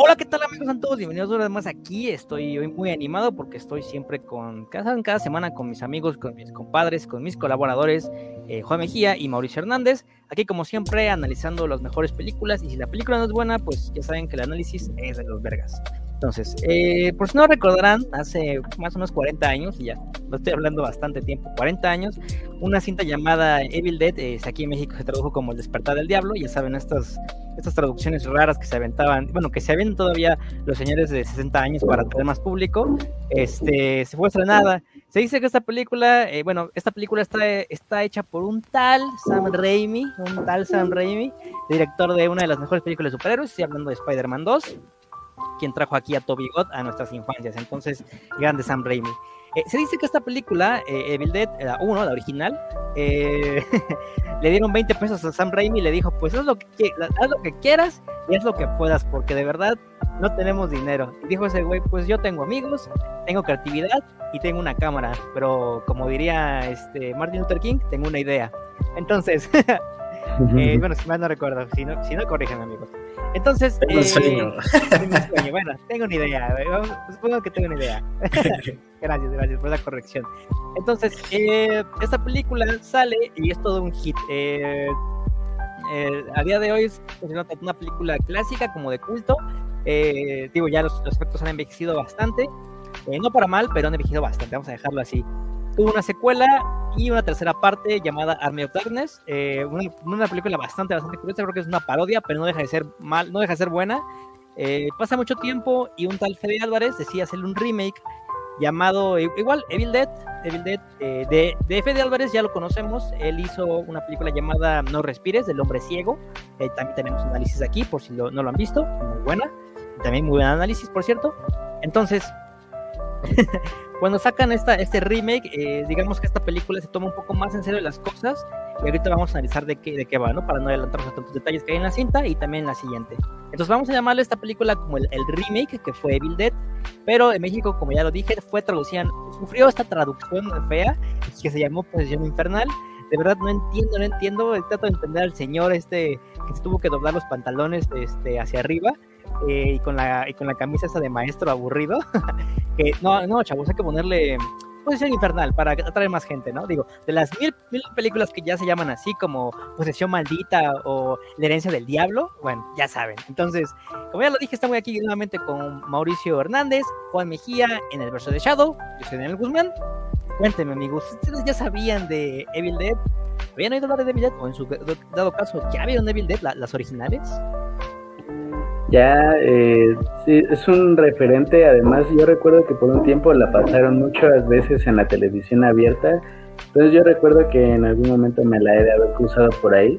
Hola, ¿qué tal amigos? Sean todos bienvenidos una vez más aquí. Estoy hoy muy animado porque estoy siempre con, cada, semana con mis amigos, con mis compadres, con mis colaboradores, eh, Juan Mejía y Mauricio Hernández. Aquí como siempre analizando las mejores películas y si la película no es buena, pues ya saben que el análisis es de los vergas. Entonces, eh, por si no recordarán, hace más o menos 40 años, y ya lo estoy hablando bastante tiempo, 40 años, una cinta llamada Evil Dead, eh, aquí en México se tradujo como El despertar del diablo, ya saben, estas, estas traducciones raras que se aventaban, bueno, que se avientan todavía los señores de 60 años para tener más público, este, se fue estrenada. Se dice que esta película, eh, bueno, esta película está, está hecha por un tal Sam Raimi, un tal Sam Raimi, director de una de las mejores películas de superhéroes, estoy hablando de Spider-Man 2 quien trajo aquí a Toby God a nuestras infancias. Entonces, grande Sam Raimi. Eh, se dice que esta película, eh, Evil Dead, la 1, la original, eh, le dieron 20 pesos a Sam Raimi y le dijo, pues haz lo, que, haz lo que quieras y haz lo que puedas, porque de verdad no tenemos dinero. Y dijo ese güey, pues yo tengo amigos, tengo creatividad y tengo una cámara, pero como diría este Martin Luther King, tengo una idea. Entonces, bueno, si mal no recuerdo, si no, si no corríjanme amigos. Entonces, tengo un eh, sueño. Bueno, tengo una idea. Supongo que tengo una idea. Gracias, gracias por la corrección. Entonces, eh, esta película sale y es todo un hit. Eh, a día de hoy es una película clásica, como de culto. digo, ya los, los, efectos han envejecido bastante. no para mal, pero han envejecido bastante. Vamos a dejarlo así tuvo una secuela y una tercera parte llamada Army of Darkness, eh, una, película bastante, bastante curiosa, creo que es una parodia, pero no deja de ser mal, no deja de ser buena. Eh, pasa mucho tiempo y un tal Fede Álvarez decía hacerle un remake llamado igual Evil Dead, Evil Dead eh, de, de Fede Álvarez ya lo conocemos, él hizo una película llamada No respires del hombre ciego, también tenemos análisis aquí por si no lo han visto, muy buena, también muy buen análisis por cierto. Entonces, cuando sacan esta, este remake, eh, digamos que esta película se toma un poco más en serio las cosas. Y ahorita vamos a analizar de qué, de qué va, ¿no? Para no adelantarnos a tantos detalles que hay en la cinta y también en la siguiente. Entonces vamos a llamarle esta película como el, remake, que fue Evil Dead. Pero en México, como ya lo dije, fue traducida, sufrió esta traducción fea, que se llamó Posesión Infernal. De verdad no entiendo, no entiendo. Trato de entender al señor este que se tuvo que doblar los pantalones este, hacia arriba eh, y, con la, y con la camisa esa de maestro aburrido. que no, no, chavos, hay que ponerle posesión infernal para atraer más gente, ¿no? Digo, de las mil, mil, películas que ya se llaman así como posesión maldita o la herencia del diablo, bueno, ya saben. Entonces, como ya lo dije, estamos aquí nuevamente con Mauricio Hernández, Juan Mejía en el verso de Shadow, yo soy Daniel Guzmán. Cuéntenme, amigos, ¿ustedes ya sabían de Evil Dead? ¿Habían oído hablar de Evil Dead? O en su dado caso, ¿ya vieron Evil Dead, las originales? Ya eh, sí, es un referente, además yo recuerdo que por un tiempo la pasaron muchas veces en la televisión abierta, entonces yo recuerdo que en algún momento me la he de haber cruzado por ahí.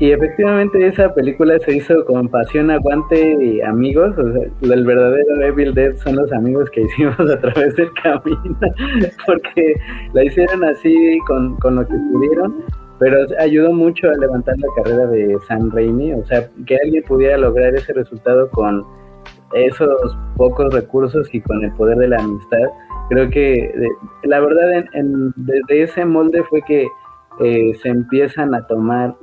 Y efectivamente esa película se hizo con pasión, aguante y amigos, o sea, el verdadero Evil Dead son los amigos que hicimos a través del camino, porque la hicieron así con, con lo que pudieron pero ayudó mucho a levantar la carrera de Sam Raimi, o sea, que alguien pudiera lograr ese resultado con esos pocos recursos y con el poder de la amistad. Creo que la verdad en, desde ese molde fue que eh, se empiezan a tomar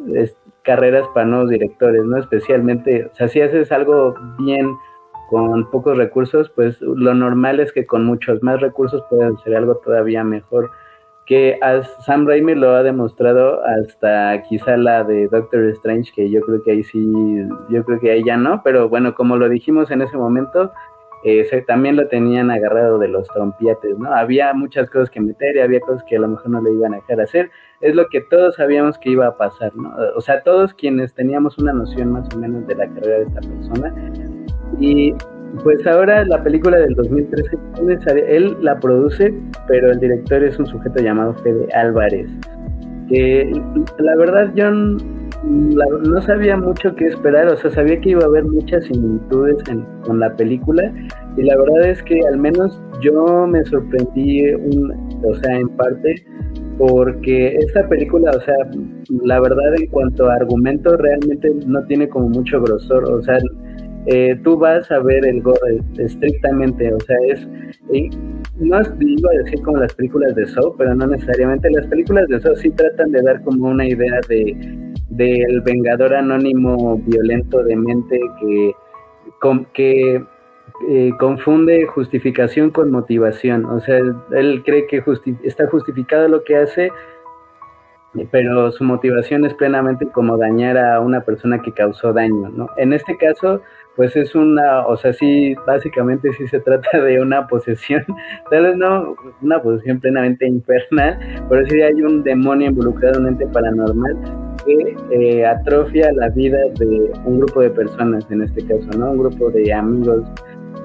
carreras para nuevos directores, ¿no? Especialmente, o sea, si haces algo bien con pocos recursos, pues lo normal es que con muchos más recursos puedan hacer algo todavía mejor que Sam Raimi lo ha demostrado hasta quizá la de Doctor Strange, que yo creo que ahí sí, yo creo que ahí ya no, pero bueno, como lo dijimos en ese momento, eh, también lo tenían agarrado de los trompiates, ¿no? Había muchas cosas que meter y había cosas que a lo mejor no le iban a dejar hacer, es lo que todos sabíamos que iba a pasar, ¿no? O sea, todos quienes teníamos una noción más o menos de la carrera de esta persona, y pues ahora la película del 2013, él la produce, pero el director es un sujeto llamado Fede Álvarez. Que la verdad yo no sabía mucho qué esperar, o sea, sabía que iba a haber muchas similitudes con la película y la verdad es que al menos yo me sorprendí, un, o sea, en parte porque esta película, o sea, la verdad en cuanto a argumento realmente no tiene como mucho grosor, o sea, eh, tú vas a ver el gore estrictamente, o sea, es, no es, a decir como las películas de Saw, pero no necesariamente, las películas de Saw sí tratan de dar como una idea de del vengador anónimo violento de mente que que eh, confunde justificación con motivación. O sea, él, cree que está justificado lo que hace, pero su motivación es plenamente como dañar a una persona que causó daño, ¿no? En este caso, pues es una, o sea, sí, básicamente sí se trata de una posesión, tal vez no una posesión plenamente infernal, pero sí hay un demonio involucrado, un ente paranormal que eh, atrofia la vida de un grupo de personas, en este caso, ¿no? Un grupo de amigos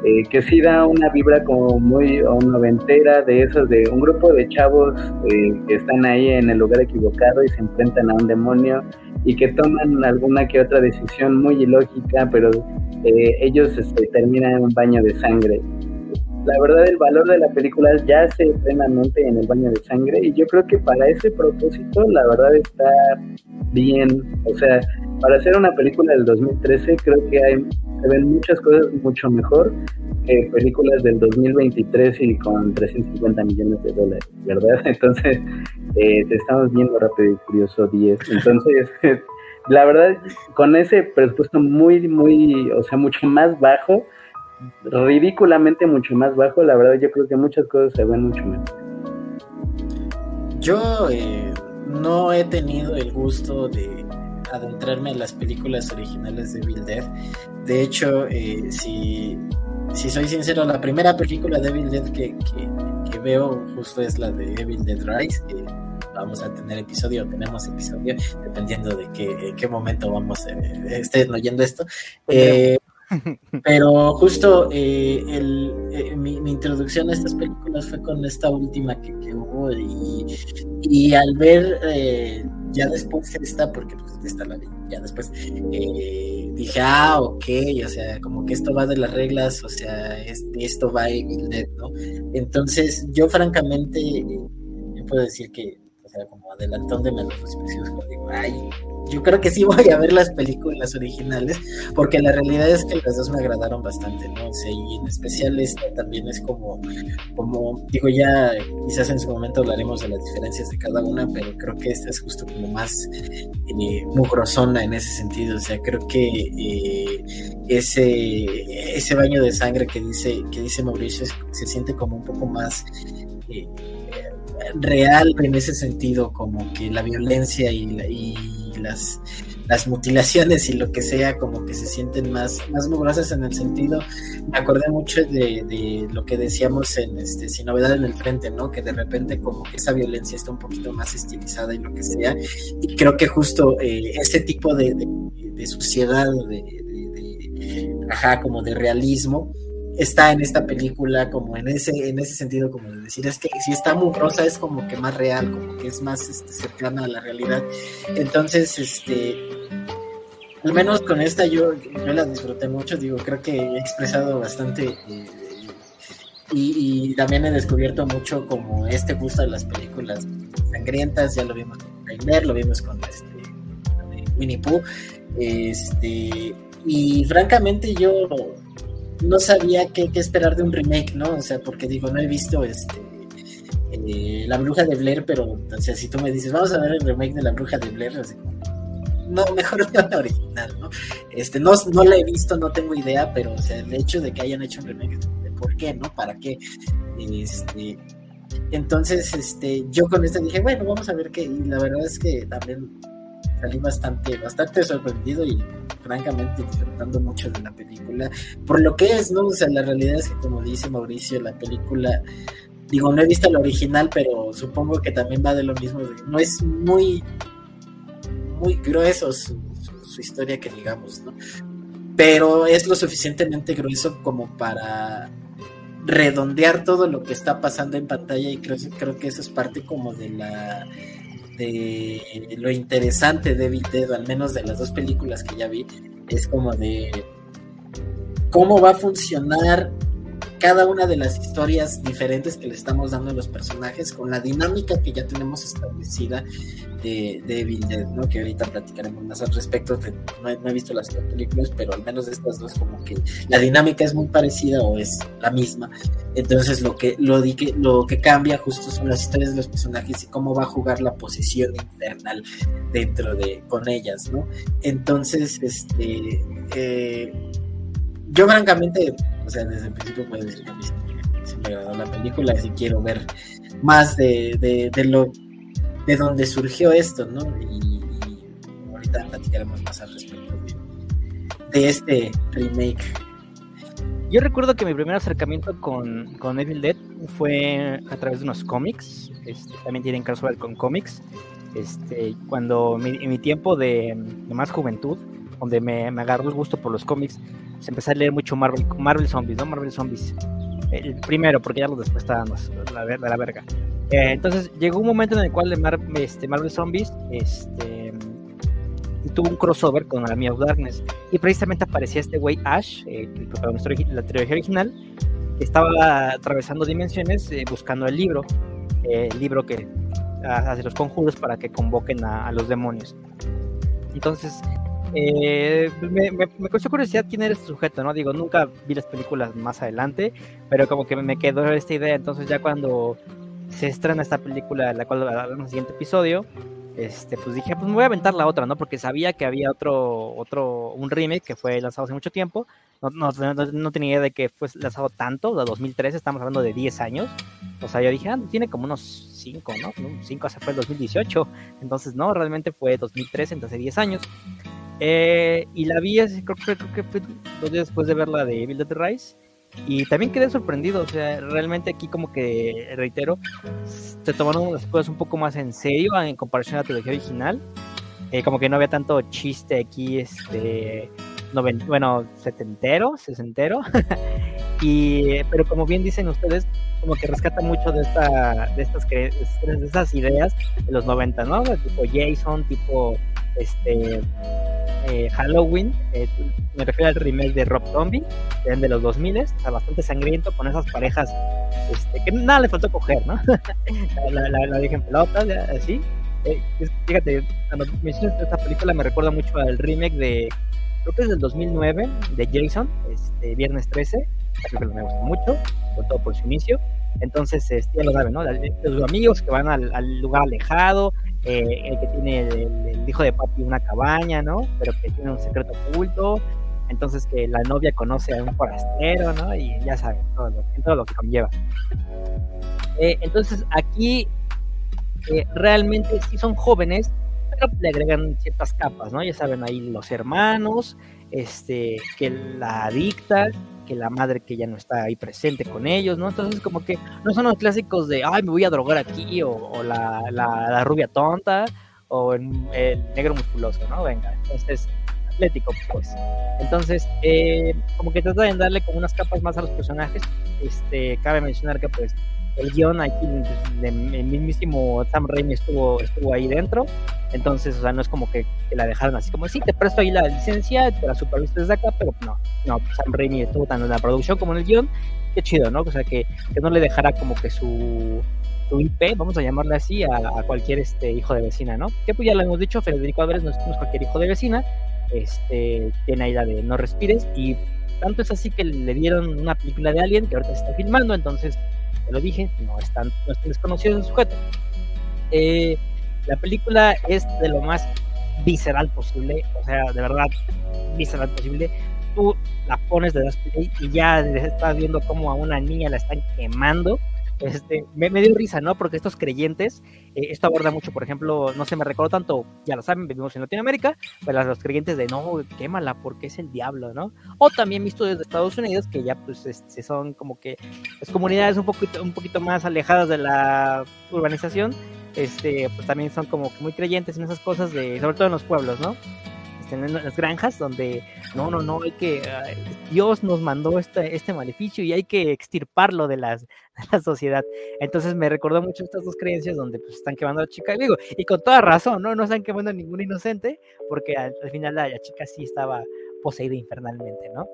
eh, que sí da una vibra como muy noventera de esos, de un grupo de chavos eh, que están ahí en el lugar equivocado y se enfrentan a un demonio y que toman alguna que otra decisión muy ilógica, pero eh, ellos este, terminan en un baño de sangre. La verdad, el valor de la película yace plenamente en el baño de sangre y yo creo que para ese propósito, la verdad está bien. O sea, para hacer una película del 2013, creo que hay se ven muchas cosas mucho mejor que películas del 2023 y con 350 millones de dólares, ¿verdad? Entonces, eh, te estamos viendo Rápido y Furioso 10. Entonces, la verdad, con ese presupuesto muy, muy, o sea, mucho más bajo, ridículamente mucho más bajo, la verdad yo creo que muchas cosas se ven mucho mejor. Yo eh, no he tenido el gusto de adentrarme en las películas originales de Bill Dead. De hecho, eh, si, si, soy sincero, la primera película de Evil Dead que, que, veo justo es la de Evil Dead Rise, que vamos a tener episodio, tenemos episodio, dependiendo de qué, qué momento vamos, eh, estén oyendo esto. Eh, pero justo eh, el, eh, mi, introducción a estas películas fue con esta última que, hubo y, y, al ver eh, ya después esta, porque pues esta la vi, ya después dije, ah, ok, o sea, como que esto va de las reglas, o sea, esto va en Dead, ¿no? Entonces yo francamente, puedo decir que como adelantón de menos digo, ay, yo creo que sí voy a ver las películas originales, porque la realidad es que las dos me agradaron bastante, ¿no? O sea, y en especial esta también es como, como, digo, ya quizás en su momento hablaremos de las diferencias de cada una, pero creo que esta es justo como más eh, mugrosona en ese sentido, o sea, creo que eh, ese, ese baño de sangre que dice, que dice Mauricio se siente como un poco más... Eh, real en ese sentido, como que la violencia y, las, las mutilaciones y lo que sea, como que se sienten más, más mugrosas en el sentido. Me acordé mucho de, lo que decíamos en este Sin Novedad en el Frente, ¿no? Que de repente como que esa violencia está un poquito más estilizada y lo que sea. Y creo que justo eh, ese tipo de, de suciedad, de, como de realismo, está en esta película como en ese en ese sentido como de decir es que si está muy rosa es como que más real como que es más este, cercana a la realidad. Entonces este al menos con esta yo, yo la disfruté mucho digo creo que he expresado bastante eh, y, también he descubierto mucho como este gusto de las películas sangrientas ya lo vimos con Primer, lo vimos con este Winnie Pooh este y francamente yo no sabía qué, esperar de un remake, ¿no? O sea, porque digo, no he visto este eh, La Bruja de Blair, pero o sea, si tú me dices, vamos a ver el remake de La Bruja de Blair, no, mejor la original, ¿no? Este, no, no la he visto, no tengo idea, pero o sea, el hecho de que hayan hecho un remake, por qué, ¿no? ¿Para qué? Este, entonces, este, yo con esto dije, bueno, vamos a ver qué, y la verdad es que también salí bastante, bastante sorprendido y francamente disfrutando mucho de la película. Por lo que es, ¿no? O sea, la realidad es que como dice Mauricio, la película, digo, no he visto la original, pero supongo que también va de lo mismo. no es muy, muy grueso su, historia que digamos, ¿no? Pero es lo suficientemente grueso como para redondear todo lo que está pasando en pantalla y creo, creo que eso es parte como de la de lo interesante de Evil al menos de las dos películas que ya vi, es como de cómo va a funcionar cada una de las historias diferentes que le estamos dando a los personajes con la dinámica que ya tenemos establecida de, de Evil Dead, ¿no? Que ahorita platicaremos más al respecto. no, he, visto las dos películas, pero al menos de estas dos como que la dinámica es muy parecida o es la misma. Entonces lo que, lo, que, lo que cambia justo son las historias de los personajes y cómo va a jugar la posición infernal dentro de con ellas, ¿no? Entonces, este... Eh, yo francamente, o sea, desde el principio puedo decir que a mí me agradó la película y quiero ver más de, de, lo de dónde surgió esto, ¿no? Y, ahorita platicaremos más al respecto de, este remake. Yo recuerdo que mi primer acercamiento con, con Evil Dead fue a través de unos cómics. Este, también tienen crossover con cómics. Este, cuando mi, en mi tiempo de, más juventud, donde me, me, agarró el gusto por los cómics, se empecé a leer mucho Marvel, Marvel Zombies, ¿no? Marvel Zombies. El primero, porque ya los después estaban la, la, la verga. Eh, entonces llegó un momento en el cual este, Marvel Zombies este, tuvo un crossover con Army of Darkness y precisamente aparecía este güey Ash, eh, el protagonista de la trilogía original, que estaba atravesando dimensiones eh, buscando el libro, el libro que hace los conjuros para que convoquen a, los demonios. Entonces, me, me, me, causó curiosidad quién era este sujeto, ¿no? Digo, nunca vi las películas más adelante, pero como que me quedó esta idea. Entonces, ya cuando se estrena esta película, la cual hablar en el siguiente episodio, este, pues dije, pues me voy a aventar la otra, ¿no? Porque sabía que había otro, otro, un remake que fue lanzado hace mucho tiempo. No, no, no, tenía idea de que fue lanzado tanto, de 2013, estamos hablando de 10 años. O sea, yo dije, ah, tiene como unos 5, ¿no? 5 se fue el 2018. Entonces, no, realmente fue 2013, entonces 10 años. Eh, y la vi, creo, creo, que dos días después de ver la de Evil Dead Rise. Y también quedé sorprendido, o sea, realmente aquí como que, reitero, se tomaron las cosas un poco más en serio en comparación a la trilogía original. Eh, como que no había tanto chiste aquí, este, bueno, setentero, sesentero. y, pero como bien dicen ustedes, como que rescata mucho de, esta, de, estas, de estas ideas de los 90, ¿no? Tipo Jason, tipo, este, eh, Halloween, eh, me refiero al remake de Rob Zombie, de los 2000, está bastante sangriento con esas parejas este, que nada le faltó coger, ¿no? la, la, la, en pelotas, así. Eh, fíjate, cuando mencionas esta película me recuerda mucho al remake de, creo que es del 2009, de Jason, este, Viernes 13, creo que me gusta mucho, sobre todo por su inicio. Entonces, este, ya lo saben, ¿no? Los amigos que van al, al lugar alejado, eh, el que tiene el, hijo de papi una cabaña, ¿no? Pero que tiene un secreto oculto, entonces que la novia conoce a un forastero, ¿no? Y ya saben, todo lo, todo lo que conlleva. Eh, entonces aquí eh, realmente sí son jóvenes, pero le agregan ciertas capas, ¿no? Ya saben ahí los hermanos, este, que la adicta, que la madre que ya no está ahí presente con ellos, ¿no? Entonces como que no son los clásicos de, ay, me voy a drogar aquí, o, la, la, rubia tonta, o el, negro musculoso, ¿no? Venga, entonces atlético, pues. Entonces, eh, como que trata de darle como unas capas más a los personajes. Este, cabe mencionar que pues el guion aquí, el mismísimo Sam Raimi estuvo, estuvo ahí dentro, entonces, o sea, no es como que, la dejaron así como, sí, te presto ahí la licencia, te la superviste desde acá, pero no, no, Sam Raimi estuvo tanto en la producción como en el guion, qué chido, ¿no? O sea, que, que no le dejara como que su, su IP, vamos a llamarle así, a, cualquier este hijo de vecina, ¿no? Que pues ya lo hemos dicho, Federico Álvarez no es, cualquier hijo de vecina, este, tiene ahí la de No Respires, y tanto es así que le dieron una película de Alien que ahorita se está filmando, entonces lo dije, no es tan, no es desconocido el sujeto. Eh, la película es de lo más visceral posible, o sea, de verdad, visceral posible. Tú la pones de las y ya estás viendo cómo a una niña la están quemando este, me, dio risa, ¿no? Porque estos creyentes, eh, esto aborda mucho, por ejemplo, no se me recuerdo tanto, ya lo saben, vivimos en Latinoamérica, pero los creyentes de no, quémala porque es el diablo, ¿no? O también visto desde Estados Unidos, que ya pues este, son como que las comunidades un poquito, un poquito más alejadas de la urbanización, este, pues también son como que muy creyentes en esas cosas, de, sobre todo en los pueblos, ¿no? En las granjas donde no, no, no, hay que, Dios nos mandó este, este maleficio y hay que extirparlo de, las, la sociedad. Entonces me recordó mucho estas dos creencias donde pues están quemando a la chica, y digo, y con toda razón, ¿no? No están quemando a ningún inocente, porque al, final la, chica sí estaba poseída infernalmente, ¿no?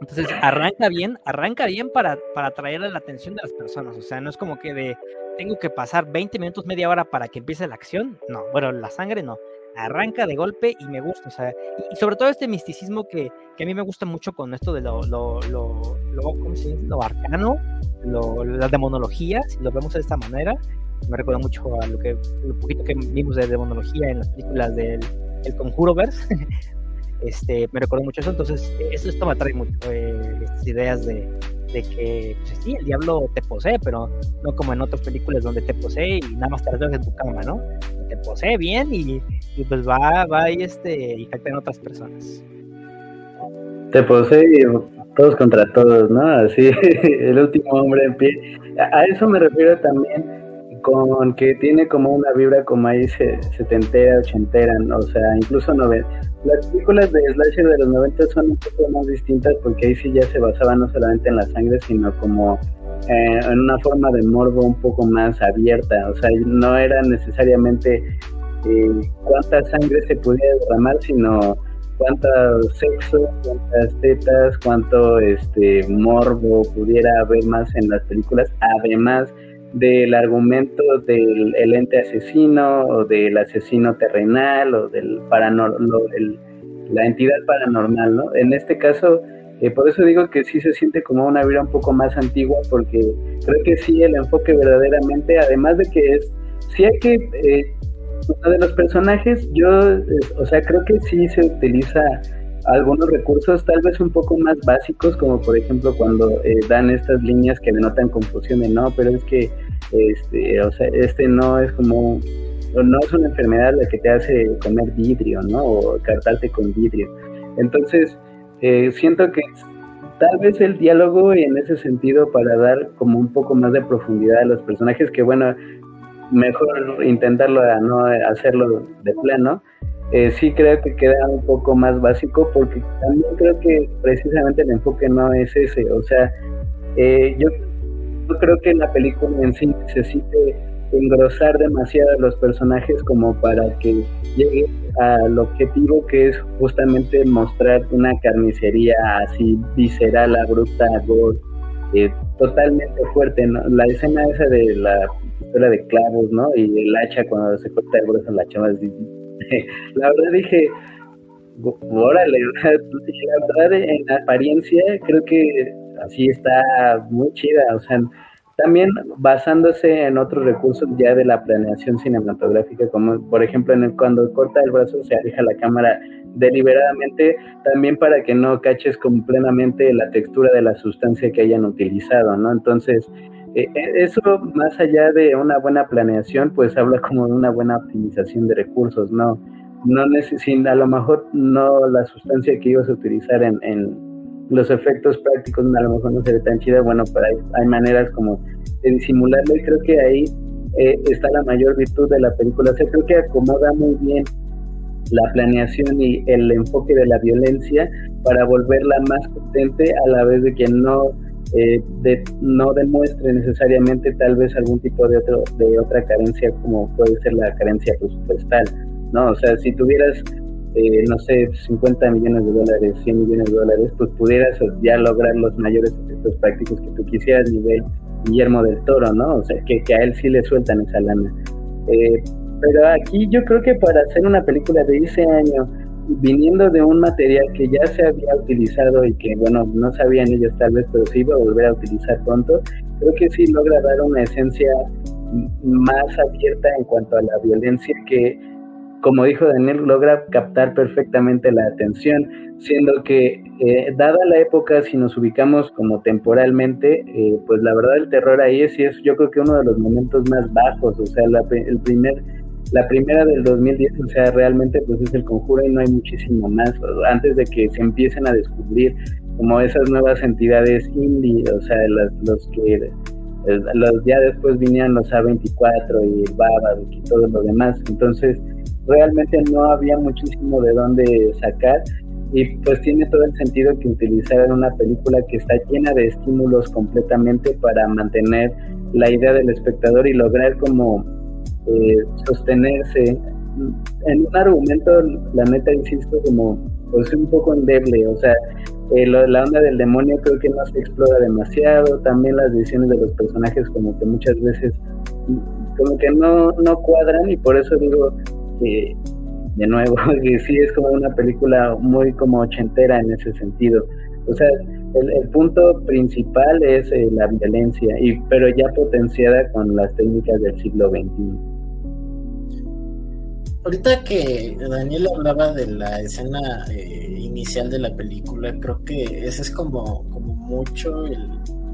Entonces arranca bien, arranca bien para, para atraer la atención de las personas. O sea, no es como que de tengo que pasar 20 minutos, media hora para que empiece la acción. No, bueno, la sangre no arranca de golpe y me gusta, o sea, y, sobre todo este misticismo que, que, a mí me gusta mucho con esto de lo, lo, lo, lo ¿cómo se dice? Lo arcano, la demonología, si lo vemos de esta manera, me recuerda mucho a lo que, lo poquito que vimos de demonología en las películas del el Conjuroverse, este, me recordó mucho eso, entonces eso, esto me atrae mucho, eh, estas ideas de, de que pues, sí, el diablo te posee, pero no como en otras películas donde te posee y nada más te las en tu cama, ¿no? Te posee bien y, y pues va, va y este, y afecta en otras personas. Te posee todos contra todos, ¿no? Así, el último hombre en pie. A eso me refiero también con que tiene como una vibra como ahí setentera, ochentera, o sea, incluso noventa. Las películas de Slasher de los 90 son un poco más distintas porque ahí sí ya se basaban no solamente en la sangre, sino como eh, en una forma de morbo un poco más abierta, o sea, no era necesariamente eh, cuánta sangre se pudiera derramar, sino cuánto sexo, cuántas tetas, cuánto este morbo pudiera haber más en las películas, además del argumento del ente asesino o del asesino terrenal o del paranormal, la entidad paranormal, ¿no? En este caso, eh, por eso digo que sí se siente como una vida un poco más antigua porque creo que sí el enfoque verdaderamente, además de que es, sí hay que, eh, uno de los personajes, yo, eh, o sea, creo que sí se utiliza algunos recursos tal vez un poco más básicos, como por ejemplo cuando eh, dan estas líneas que denotan confusión de no, pero es que este, o sea, este no es como, no es una enfermedad la que te hace comer vidrio, ¿no? O cartarte con vidrio. Entonces, eh, siento que tal vez el diálogo en ese sentido para dar como un poco más de profundidad a los personajes, que bueno, mejor intentarlo a no hacerlo de plano, eh, sí creo que queda un poco más básico porque también creo que precisamente el enfoque no es ese. O sea, eh, yo, creo que la película en sí necesite engrosar demasiado a los personajes como para que llegue al objetivo que es justamente mostrar una carnicería así visceral, abrupta, gore, eh, totalmente fuerte. ¿no? La escena esa de la pistola de clavos, ¿no? Y el hacha cuando se corta el brazo en la chava la verdad dije, órale, la verdad en apariencia creo que así está muy chida, o sea, también basándose en otros recursos ya de la planeación cinematográfica, como por ejemplo en el, cuando corta el brazo se aleja la cámara deliberadamente, también para que no caches con plenamente la textura de la sustancia que hayan utilizado, ¿no? Entonces, eso más allá de una buena planeación, pues habla como de una buena optimización de recursos, ¿no? No necesita, a lo mejor no la sustancia que ibas a utilizar en, los efectos prácticos, a lo mejor no se ve tan chida, bueno, pero hay, maneras como de disimularlo y creo que ahí eh, está la mayor virtud de la película. O sea, creo que acomoda muy bien la planeación y el enfoque de la violencia para volverla más potente a la vez de que no eh, no demuestre necesariamente tal vez algún tipo de, otro, de otra carencia como puede ser la carencia presupuestal, ¿no? O sea, si tuvieras, eh, no sé, 50 millones de dólares, 100 millones de dólares, pues pudieras ya lograr los mayores efectos prácticos que tú quisieras nivel Guillermo del Toro, ¿no? O sea, que, que a él sí le sueltan esa lana. Eh, pero aquí yo creo que para hacer una película de ese año, viniendo de un material que ya se había utilizado y que, bueno, no sabían ellos tal vez, pero se iba a volver a utilizar pronto, creo que sí logra dar una esencia más abierta en cuanto a la violencia que, como dijo Daniel, logra captar perfectamente la atención, siendo que, eh, dada la época, si nos ubicamos como temporalmente, eh, pues la verdad el terror ahí es, es yo creo que uno de los momentos más bajos, o sea, el primer la primera del 2010, o sea, realmente pues es el conjuro y no hay muchísimo más. Antes de que se empiecen a descubrir como esas nuevas entidades indie, o sea, los, que los ya después vinieron los A24 y el y todo lo demás. Entonces, realmente no había muchísimo de dónde sacar y pues tiene todo el sentido que utilizar una película que está llena de estímulos completamente para mantener la idea del espectador y lograr como eh, sostenerse en un argumento, la neta, insisto, como pues un poco endeble, o sea, eh, la onda del demonio creo que no se explora demasiado, también las decisiones de los personajes como que muchas veces como que no, no cuadran y por eso digo que de nuevo, que sí es como una película muy como ochentera en ese sentido. O sea, el, punto principal es eh, la violencia, y, pero ya potenciada con las técnicas del siglo XXI. Ahorita que Daniel hablaba de la escena eh, inicial de la película, creo que ese es como, como mucho el,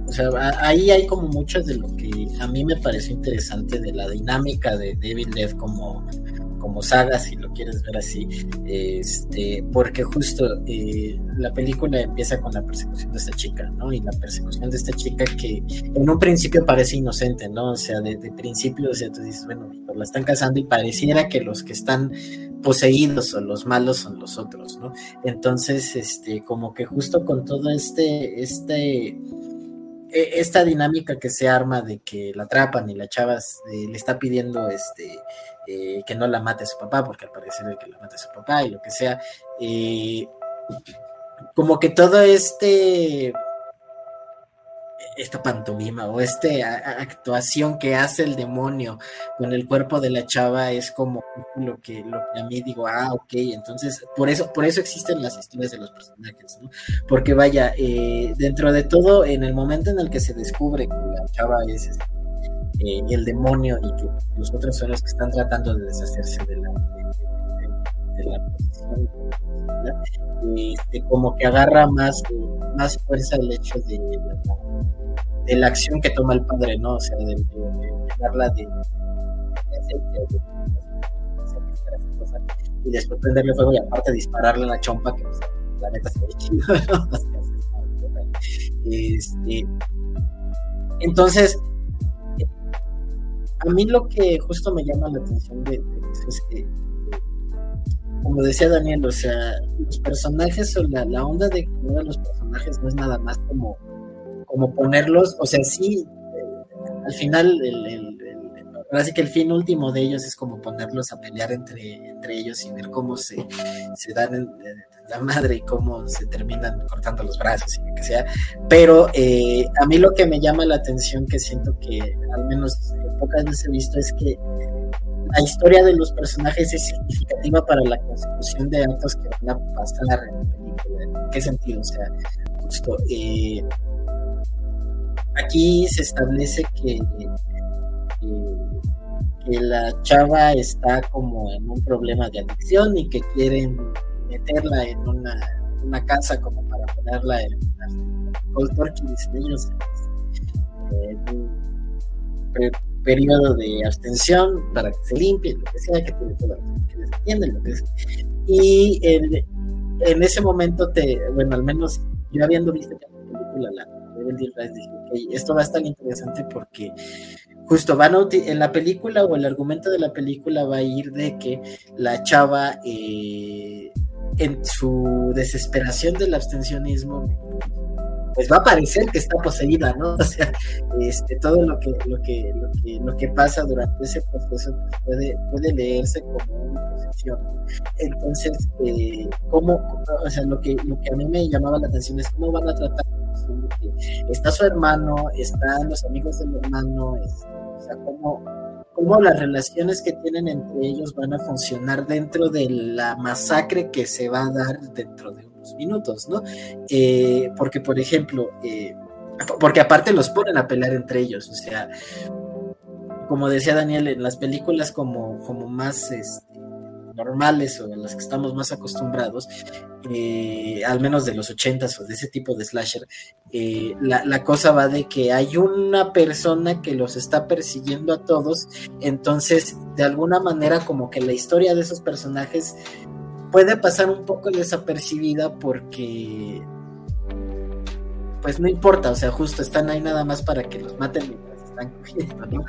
o sea, ahí hay como mucho de lo que a mí me pareció interesante de la dinámica de Devil Dead como, como saga, si lo quieres ver así, este, porque justo eh, la película empieza con la persecución de esta chica, ¿no? Y la persecución de esta chica que en un principio parece inocente, ¿no? O sea, de, principio, o sea, tú dices, bueno, la están cazando y pareciera que los que están poseídos o los malos son los otros, ¿no? Entonces, este, como que justo con todo este, este esta dinámica que se arma de que la atrapan y la chava eh, le está pidiendo este eh, que no la mate su papá, porque al parecer el que la mate su papá y lo que sea, eh, como que todo este esta pantomima o esta actuación que hace el demonio con el cuerpo de la chava es como lo que, lo que a mí digo, ah, ok, entonces por eso, por eso existen las historias de los personajes, ¿no? Porque vaya, eh, dentro de todo, en el momento en el que se descubre que la chava es este, eh, el demonio y que los otros son los que están tratando de deshacerse de la, de, la posición, este, como que agarra más, más fuerza el hecho de de la acción que toma el padre, ¿no? O sea, de, darla de, y después prenderle fuego y aparte dispararle a la chompa que pues, la neta se ve chido, este, entonces a mí lo que justo me llama la atención de, eso es que como decía Daniel, o sea, los personajes o la, la onda de de los personajes no es nada más como como ponerlos, o sea, sí, al final, el, el, sí que el fin último de ellos es como ponerlos a pelear entre, entre ellos y ver cómo se, se dan la madre y cómo se terminan cortando los brazos y lo que sea. Pero eh, a mí lo que me llama la atención, que siento que al menos pocas veces he visto, es que la historia de los personajes es significativa para la consecución de actos que van a pasar en la película. ¿En qué sentido? O sea, justo. Eh, aquí se establece que, que, la chava está como en un problema de adicción y que quieren meterla en una, una casa como para ponerla en cold ellos en un periodo de abstención para que se limpie, lo que sea, que tiene todas que les entienden lo que es. Y en, en, ese momento te, bueno, al menos yo habiendo visto la película, la esto va a estar interesante porque justo van a en la película o el argumento de la película va a ir de que la chava eh, en su desesperación del abstencionismo pues va a parecer que está poseída, ¿no? O sea, este, todo lo que, lo que, lo que, lo que pasa durante ese proceso pues, puede, puede leerse como una posesión. Entonces, eh, ¿cómo, o sea, lo que, lo que a mí me llamaba la atención es cómo van a tratar está su hermano, están los amigos del hermano, este, o sea, cómo, cómo las relaciones que tienen entre ellos van a funcionar dentro de la masacre que se va a dar dentro de minutos, ¿no? Eh, porque, por ejemplo, eh, porque aparte los ponen a pelear entre ellos, o sea, como decía Daniel, en las películas como, como más este, normales o en las que estamos más acostumbrados, eh, al menos de los ochentas o de ese tipo de slasher, eh, la, cosa va de que hay una persona que los está persiguiendo a todos, entonces de alguna manera como que la historia de esos personajes puede pasar un poco desapercibida porque pues no importa, o sea, justo están ahí nada más para que los maten mientras están cogiendo, ¿no?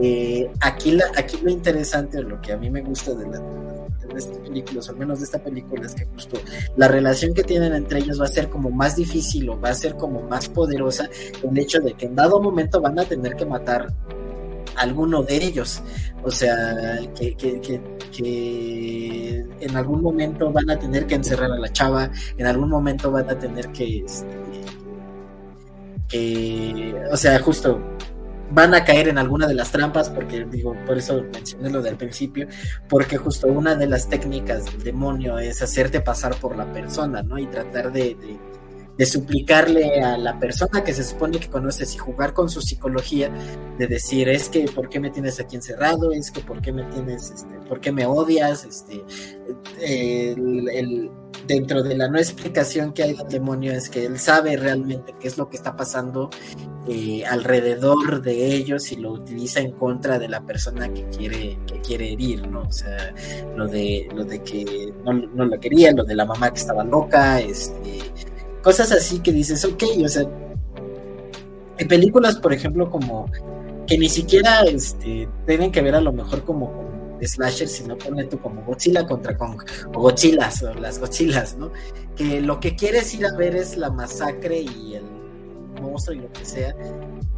Eh, aquí, aquí lo interesante lo que a mí me gusta de la, de esta película, o al menos de esta película, es que justo la relación que tienen entre ellos va a ser como más difícil o va a ser como más poderosa el hecho de que en dado momento van a tener que matar alguno de ellos. O sea, que, que, que, en algún momento van a tener que encerrar a la chava, en algún momento van a tener que, este, que o sea, justo van a caer en alguna de las trampas, porque digo, por eso mencioné lo del principio, porque justo una de las técnicas del demonio es hacerte pasar por la persona, ¿no? Y tratar de, de suplicarle a la persona que se supone que conoces y jugar con su psicología, de decir, es que, ¿por qué me tienes aquí encerrado? Es que, ¿por qué me tienes, este, ¿por qué me odias? Este, el, dentro de la no explicación que hay del demonio es que él sabe realmente qué es lo que está pasando eh, alrededor de ellos y lo utiliza en contra de la persona que quiere, que quiere herir, ¿no? O sea, lo de, lo de que no, no lo quería, lo de la mamá que estaba loca, este cosas así que dices, ok, o sea, en películas, por ejemplo, como que ni siquiera este, tienen que ver a lo mejor como, como slasher, sino pone tú como Godzilla contra Kong, o Godzillas, o las Godzillas, ¿no? Que lo que quieres ir a ver es la masacre y el monstruo y lo que sea.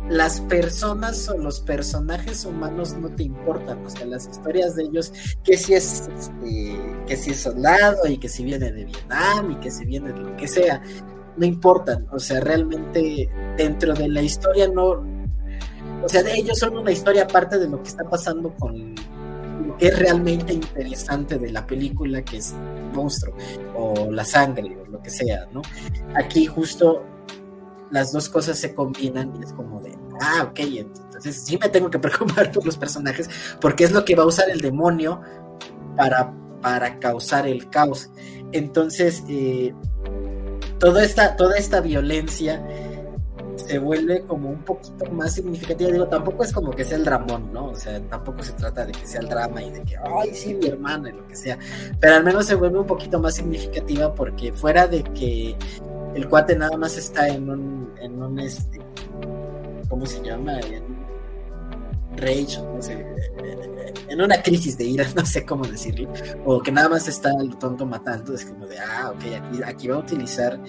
Las personas o los personajes humanos no te importan, o sea, las historias de ellos, que si es este, que si es soldado y que si viene de Vietnam y que si viene de lo que sea, no importan, o sea, realmente dentro de la historia no, o sea, ellos son una historia aparte de lo que está pasando con lo que es realmente interesante de la película, que es el monstruo, o la sangre, o lo que sea, ¿no? Aquí justo las dos cosas se combinan y es como de, ah, ok, entonces sí me tengo que preocupar por los personajes, porque es lo que va a usar el demonio para, para causar el caos. Entonces, eh, toda esta, toda esta violencia se vuelve como un poquito más significativa. Digo, tampoco es como que sea el dramón, ¿no? O sea, tampoco se trata de que sea el drama y de que, ay, sí, mi hermana y lo que sea. Pero al menos se vuelve un poquito más significativa porque fuera de que el cuate nada más está en un, en un este, ¿cómo se llama? Rage, no sé, en una crisis de ira, no sé cómo decirlo, o que nada más está el tonto matando, es como de, ah, ok, aquí, aquí va a utilizar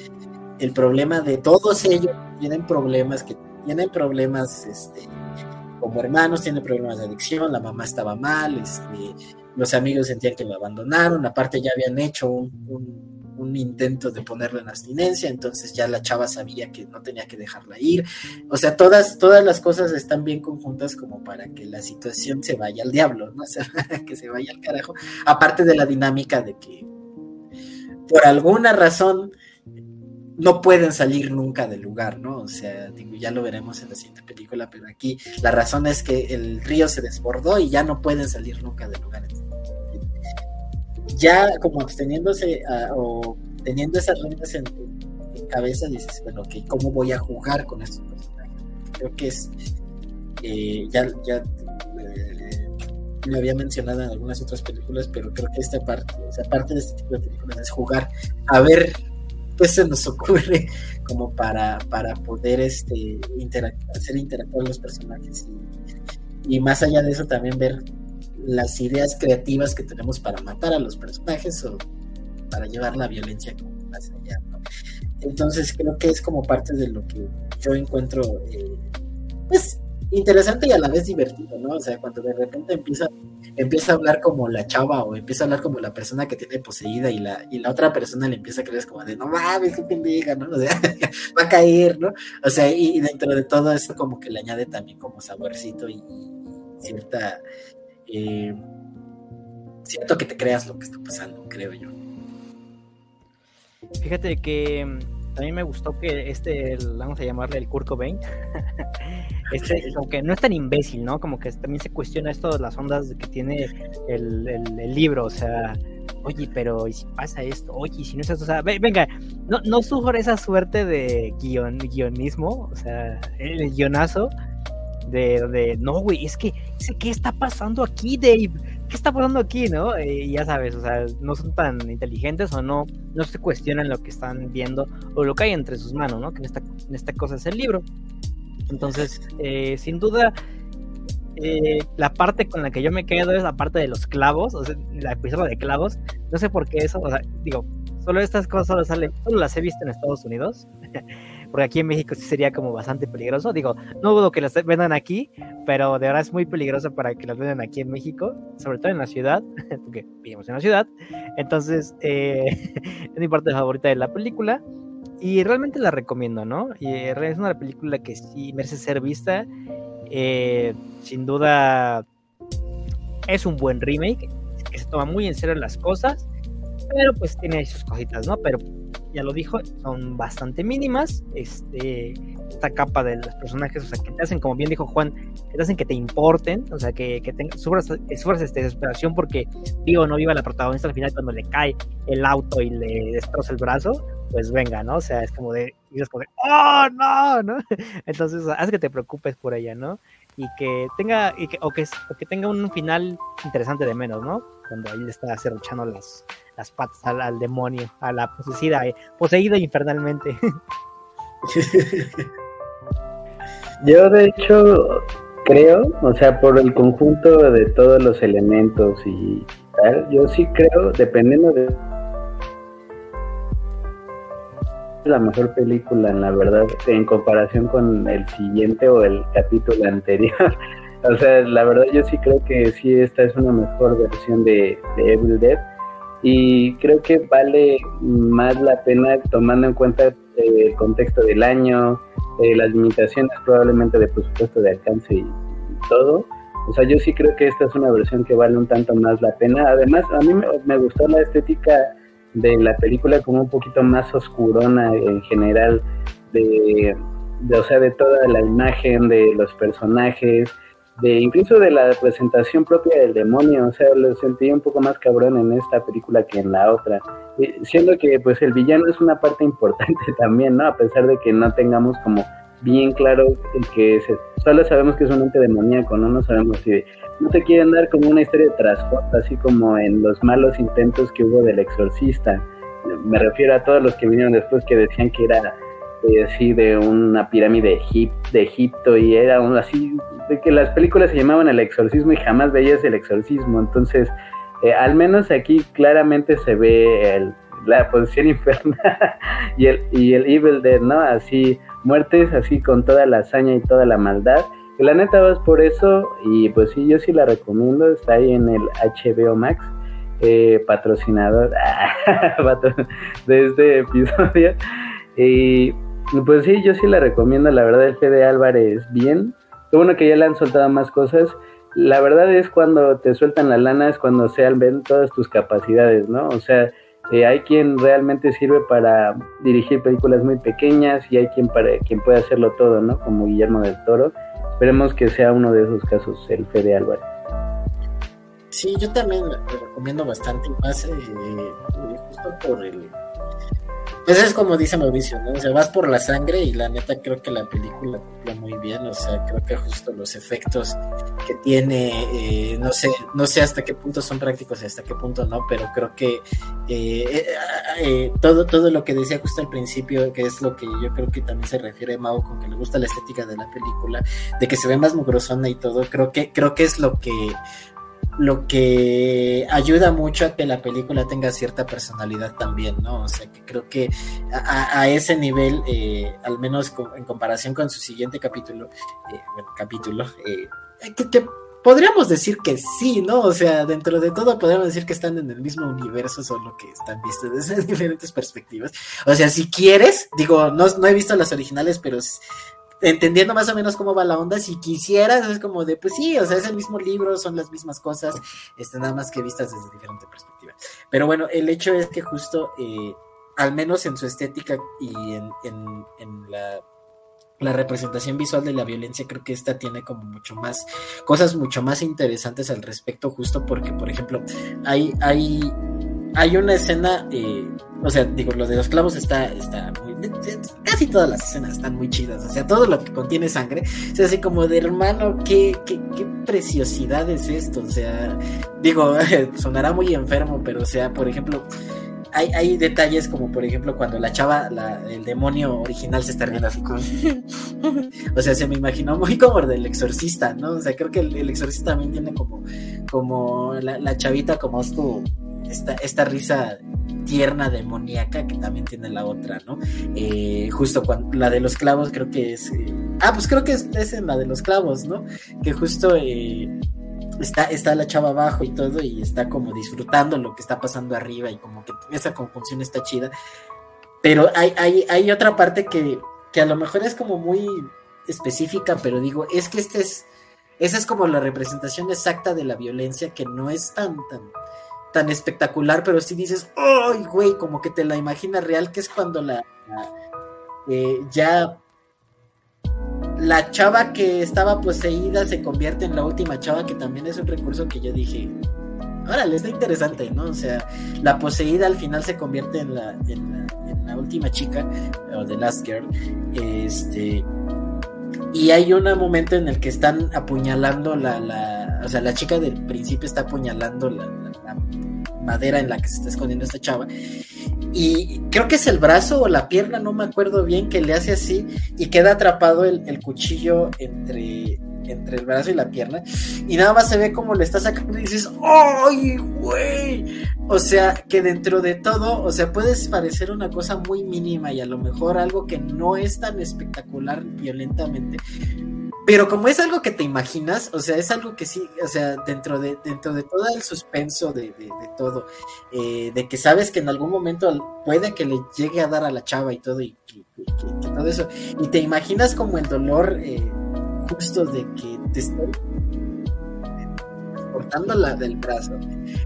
el problema de todos ellos, tienen problemas, que tienen problemas, este, como hermanos, tienen problemas de adicción, la mamá estaba mal, este, los amigos sentían que lo abandonaron, aparte ya habían hecho un un intento de ponerla en abstinencia, entonces ya la chava sabía que no tenía que dejarla ir. O sea, todas, todas las cosas están bien conjuntas como para que la situación se vaya al diablo, ¿no? O sea, que se vaya al carajo. Aparte de la dinámica de que por alguna razón no pueden salir nunca del lugar, ¿no? O sea, digo, ya lo veremos en la siguiente película, pero aquí la razón es que el río se desbordó y ya no pueden salir nunca del lugar ya como absteniéndose o teniendo esas reglas en, cabeza, dices, bueno, ¿cómo voy a jugar con estos personajes? Creo que es, eh, ya, ya eh, lo había mencionado en algunas otras películas, pero creo que esta parte, o sea, parte de este tipo de películas es jugar a ver qué se nos ocurre como para, para poder este, hacer interactuar los personajes y más allá de eso también ver las ideas creativas que tenemos para matar a los personajes o para llevar la violencia más allá. Entonces creo que es como parte de lo que yo encuentro eh, pues interesante y a la vez divertido, ¿no? O sea, cuando de repente empieza, empieza a hablar como la chava o empieza a hablar como la persona que tiene poseída y la, y la otra persona le empieza a creer como de, no mames, qué pendeja, ¿no? O sea, va a caer, ¿no? O sea, y, dentro de todo eso como que le añade también como saborcito y cierta eh, siento que te creas lo que está pasando, creo yo. Fíjate que mm, a mí me gustó que este, vamos a llamarle el Kurt Cobain, este, como que no es tan imbécil, ¿no? Como que también se cuestiona esto de las ondas que tiene el, libro, o sea, oye, pero ¿y si pasa esto? Oye, si no es esto? O sea, venga, no, no sufre esa suerte de guion, guionismo, o sea, el guionazo, de, de no, güey, es que, ¿qué está pasando aquí, Dave? ¿Qué está pasando aquí, no? Eh, y ya sabes, o sea, no son tan inteligentes o no, no se cuestionan lo que están viendo o lo que hay entre sus manos, ¿no? Que en esta, en esta cosa es el libro. Entonces, eh, sin duda, eh, la parte con la que yo me quedo es la parte de los clavos, o sea, la episodio de clavos. No sé por qué eso, o sea, digo, solo estas cosas solo salen, solo las he visto en Estados Unidos. porque aquí en México sí sería como bastante peligroso. Digo, no dudo que las vendan aquí, pero de verdad es muy peligroso para que las vendan aquí en México, sobre todo en la ciudad, porque vivimos en la ciudad. Entonces, eh, es mi parte favorita de la película y realmente la recomiendo, ¿no? Y es una película que sí merece ser vista. Eh, sin duda es un buen remake, que se toma muy en serio las cosas, pero pues tiene sus cositas, ¿no? Pero ya lo dijo, son bastante mínimas. Este, esta capa de los personajes, o sea, que te hacen, como bien dijo Juan, que te hacen que te importen, o sea, que, que te, sufras, este, desesperación porque vivo o no viva la protagonista al final cuando le cae el auto y le destroza el brazo, pues venga, ¿no? O sea, es como de, y es como de, ¡oh, no! ¿no? Entonces, hace que te preocupes por ella, ¿no? Y que tenga, y que, o, que, o que tenga un final interesante de menos, ¿no? Cuando ahí le está cerruchando las, las patas al, demonio, a la poseída, eh, poseída infernalmente. Yo de hecho creo, o sea, por el conjunto de todos los elementos y tal, yo sí creo, dependiendo de la mejor película, en la verdad, en comparación con el siguiente o el capítulo anterior. o sea, la verdad yo sí creo que sí, esta es una mejor versión de, de Evil Dead y creo que vale más la pena tomando en cuenta el contexto del año, eh, las limitaciones probablemente de presupuesto de alcance y, todo. O sea, yo sí creo que esta es una versión que vale un tanto más la pena. Además, a mí me, gustó la estética de la película como un poquito más oscurona en general, de, o sea, de toda la imagen, de los personajes, de incluso de la representación propia del demonio, o sea, lo sentí un poco más cabrón en esta película que en la otra, siendo que pues el villano es una parte importante también, ¿no? A pesar de que no tengamos como bien claro el que se, solo sabemos que es un ente demoníaco, ¿no? No sabemos si no te quieren dar como una historia de trasfondo, así como en los malos intentos que hubo del exorcista. Me refiero a todos los que vinieron después que decían que era eh, así de una pirámide de Egipto y era un, así de que las películas se llamaban El Exorcismo y jamás veías el exorcismo. Entonces, eh, al menos aquí claramente se ve la posición infernal y el, y el Evil Dead, ¿no? Así, muertes así con toda la hazaña y toda la maldad. La neta vas por eso y pues sí, yo sí la recomiendo, está ahí en el HBO Max, eh, patrocinador de este episodio. Y pues sí, yo sí la recomiendo, la verdad el Fede Álvarez bien, Qué bueno que ya le han soltado más cosas. La verdad es cuando te sueltan la lana, es cuando se ven todas tus capacidades, ¿no? O sea, eh, hay quien realmente sirve para dirigir películas muy pequeñas y hay quien para quien puede hacerlo todo, ¿no? Como Guillermo del Toro. Esperemos que sea uno de esos casos, el Fede Álvarez. Sí, yo también recomiendo bastante, más eh, justo por el pues es como dice Mauricio, ¿no? O sea, vas por la sangre y la neta creo que la película cumple muy bien, o sea, creo que justo los efectos que tiene, eh, no sé, no sé hasta qué punto son prácticos y hasta qué punto no, pero creo que eh, eh, todo, todo lo que decía justo al principio, que es lo que yo creo que también se refiere Mau con que le gusta la estética de la película, de que se ve más mugrosona y todo, creo que, creo que es lo que lo que ayuda mucho a que la película tenga cierta personalidad también, ¿no? O sea, que creo que a, ese nivel, eh, al menos en comparación con su siguiente capítulo, eh, capítulo, eh, que, podríamos decir que sí, ¿no? O sea, dentro de todo podríamos decir que están en el mismo universo, solo que están vistos desde diferentes perspectivas. O sea, si quieres, digo, no, no he visto las originales, pero entendiendo más o menos cómo va la onda, si quisieras, es como de, pues sí, o sea, es el mismo libro, son las mismas cosas, este, nada más que vistas desde diferente perspectiva. Pero bueno, el hecho es que justo, eh, al menos en su estética y en, en, la, la, representación visual de la violencia, creo que esta tiene como mucho más, cosas mucho más interesantes al respecto, justo porque, por ejemplo, hay, hay hay una escena, eh, o sea, digo, lo de los clavos está, está muy, casi todas las escenas están muy chidas, o sea, todo lo que contiene sangre, o sea, así como de hermano, qué, qué, preciosidad es esto, o sea, digo, sonará muy enfermo, pero o sea, por ejemplo, hay, hay, detalles como por ejemplo cuando la chava, la, el demonio original se está riendo así como... o sea, se me imaginó muy como el del exorcista, ¿no? O sea, creo que el, exorcista también tiene como, como la, la chavita como esto esta, risa tierna demoníaca que también tiene la otra, ¿no? Eh, justo cuando la de los clavos creo que es... Eh, ah, pues creo que es, es, en la de los clavos, ¿no? Que justo eh, está, está la chava abajo y todo y está como disfrutando lo que está pasando arriba y como que esa conjunción está chida. Pero hay, hay, hay otra parte que, que a lo mejor es como muy específica, pero digo, es que este es... Esa es como la representación exacta de la violencia que no es tan, tan, tan espectacular, pero sí dices, ¡ay, güey! Como que te la imaginas real, que es cuando la, eh, ya la chava que estaba poseída se convierte en la última chava, que también es un recurso que yo dije, órale, está interesante, ¿no? O sea, la poseída al final se convierte en la, última chica, o The Last Girl, este, y hay un momento en el que están apuñalando la, la o sea, la chica del principio está apuñalando la, madera en la que se está escondiendo esta chava. Y creo que es el brazo o la pierna, no me acuerdo bien, que le hace así y queda atrapado el, cuchillo entre, entre el brazo y la pierna. Y nada más se ve como le está sacando y dices, ¡ay, güey! O sea, que dentro de todo, o sea, puedes parecer una cosa muy mínima y a lo mejor algo que no es tan espectacular violentamente, pero como es algo que te imaginas, o sea, es algo que sí, o sea, dentro de, dentro de todo el suspenso de, todo, eh, de que sabes que en algún momento puede que le llegue a dar a la chava y todo, y, todo eso, y te imaginas como el dolor eh, justo de que te están cortando la del brazo,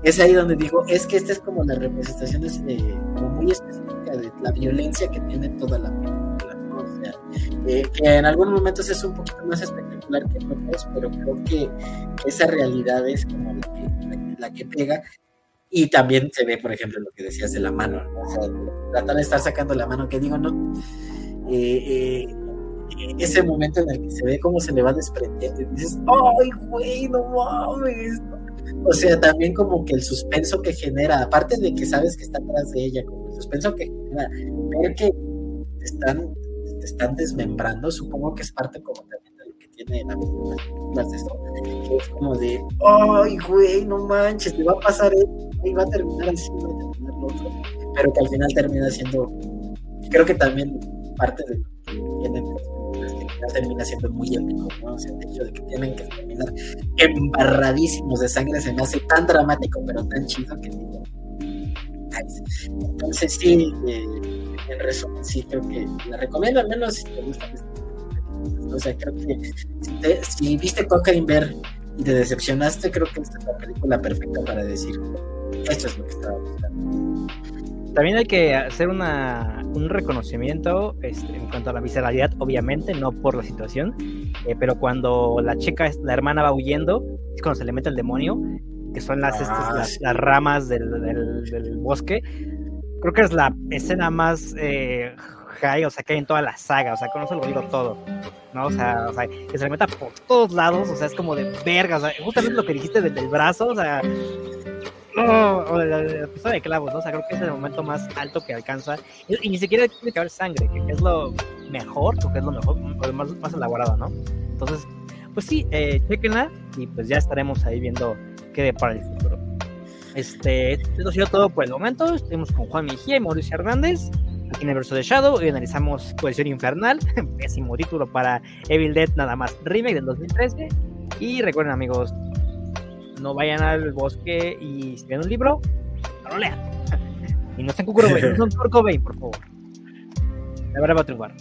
es ahí donde digo, es que esta es como la representación eh, muy específica de la violencia que tiene toda la película. Eh, que en algunos momentos es un poquito más espectacular que en otros, pero creo que esa realidad es como la que, pega. Y también se ve, por ejemplo, lo que decías de la mano, o sea, tratar de estar sacando la mano, que digo, no. Eh, eh, ese momento en el que se ve cómo se le va desprendiendo y dices, ¡ay, güey, no mames! O sea, también como que el suspenso que genera, aparte de que sabes que está atrás de ella, como el suspenso que genera, ver que están están desmembrando, supongo que es parte como también de lo que tiene la de que es como de, ay, güey, no manches, te va a pasar esto, y va a terminar así, va a terminar lo otro, pero que al final termina siendo, creo que también parte de lo que tienen que termina siendo muy épico, ¿no? El hecho de que tienen que terminar embarradísimos de sangre se me hace tan dramático, pero tan chido que digo. Entonces sí, eh, en resumen, sí, creo que la recomiendo, al menos si te gusta. O sea, creo que si, viste Cocaine Bear y te decepcionaste, creo que esta es la película perfecta para decir esto es lo que estaba buscando. También hay que hacer una, un reconocimiento este, en cuanto a la visceralidad, obviamente, no por la situación, eh, pero cuando la chica, la hermana va huyendo, es cuando se le mete el demonio, que son las, ah, las, ramas del, del, bosque, creo que es la escena más eh, high, o sea, que hay en toda la saga, o sea, con eso lo digo todo, ¿no? O sea, o sea, que se le meta por todos lados, o sea, es como de verga, o sea, justamente lo que dijiste del, brazo, o sea, o el episodio de clavos, ¿no? O sea, creo que es el momento más alto que alcanza, y, ni siquiera tiene que haber sangre, que, es lo mejor, porque es lo mejor, lo más, más elaborado, ¿no? Entonces, pues sí, eh, chequenla, y pues ya estaremos ahí viendo qué depara el futuro. Este, esto ha sido todo por el momento. Estuvimos con Juan Mejía y Mauricio Hernández aquí en el verso de Shadow y analizamos Posición Infernal, pésimo título para Evil Dead, nada más remake del 2013. Y recuerden, amigos, no vayan al bosque y si ven un libro, no lo lean. y no estén Kurt no por favor. La verdad va a triunfar.